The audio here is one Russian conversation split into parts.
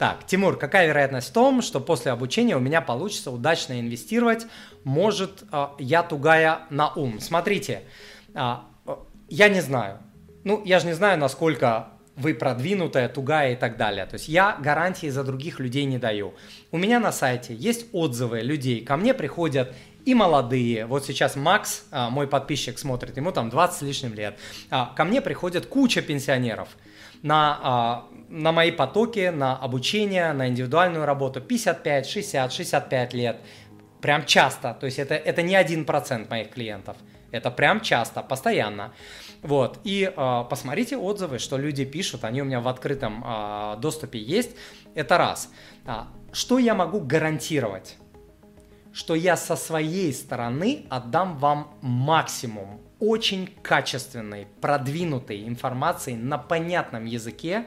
Так, Тимур, какая вероятность в том, что после обучения у меня получится удачно инвестировать? Может, э, я тугая на ум? Смотрите, э, я не знаю. Ну, я же не знаю, насколько вы продвинутая, тугая и так далее. То есть я гарантии за других людей не даю. У меня на сайте есть отзывы людей. Ко мне приходят и молодые. Вот сейчас Макс, а, мой подписчик, смотрит, ему там 20 с лишним лет. А, ко мне приходит куча пенсионеров на, а, на мои потоки, на обучение, на индивидуальную работу 55, 60, 65 лет. Прям часто. То есть это, это не один процент моих клиентов. Это прям часто, постоянно. Вот. И э, посмотрите отзывы, что люди пишут, они у меня в открытом э, доступе есть. Это раз. А, что я могу гарантировать? Что я со своей стороны отдам вам максимум очень качественной, продвинутой информации на понятном языке,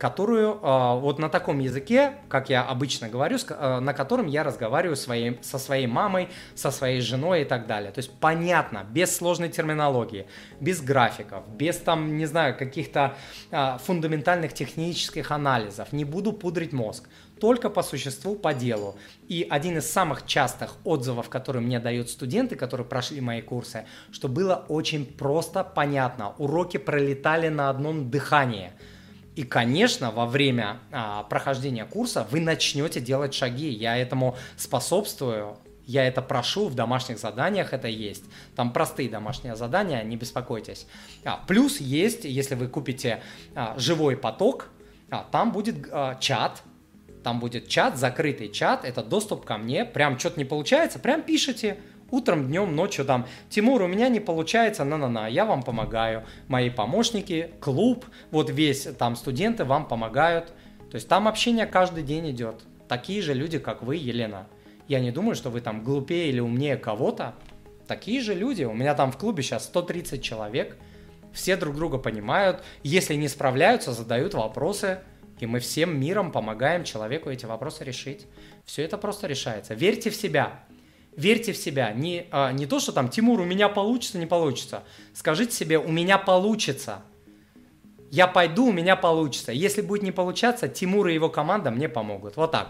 которую э, вот на таком языке, как я обычно говорю, э, на котором я разговариваю своей, со своей мамой, со своей женой и так далее. То есть понятно, без сложной терминологии, без графиков, без там, не знаю, каких-то э, фундаментальных технических анализов. Не буду пудрить мозг только по существу, по делу. И один из самых частых отзывов, которые мне дают студенты, которые прошли мои курсы, что было очень просто, понятно. Уроки пролетали на одном дыхании – и, конечно, во время а, прохождения курса вы начнете делать шаги. Я этому способствую. Я это прошу, в домашних заданиях это есть. Там простые домашние задания, не беспокойтесь. А, плюс есть, если вы купите а, живой поток, а, там будет а, чат, там будет чат, закрытый чат, это доступ ко мне, прям что-то не получается, прям пишите, утром, днем, ночью там, Тимур, у меня не получается, на-на-на, я вам помогаю, мои помощники, клуб, вот весь, там студенты вам помогают, то есть там общение каждый день идет, такие же люди, как вы, Елена. Я не думаю, что вы там глупее или умнее кого-то, такие же люди, у меня там в клубе сейчас 130 человек, все друг друга понимают, если не справляются, задают вопросы, и мы всем миром помогаем человеку эти вопросы решить. Все это просто решается. Верьте в себя верьте в себя. Не, а, не то, что там, Тимур, у меня получится, не получится. Скажите себе, у меня получится. Я пойду, у меня получится. Если будет не получаться, Тимур и его команда мне помогут. Вот так.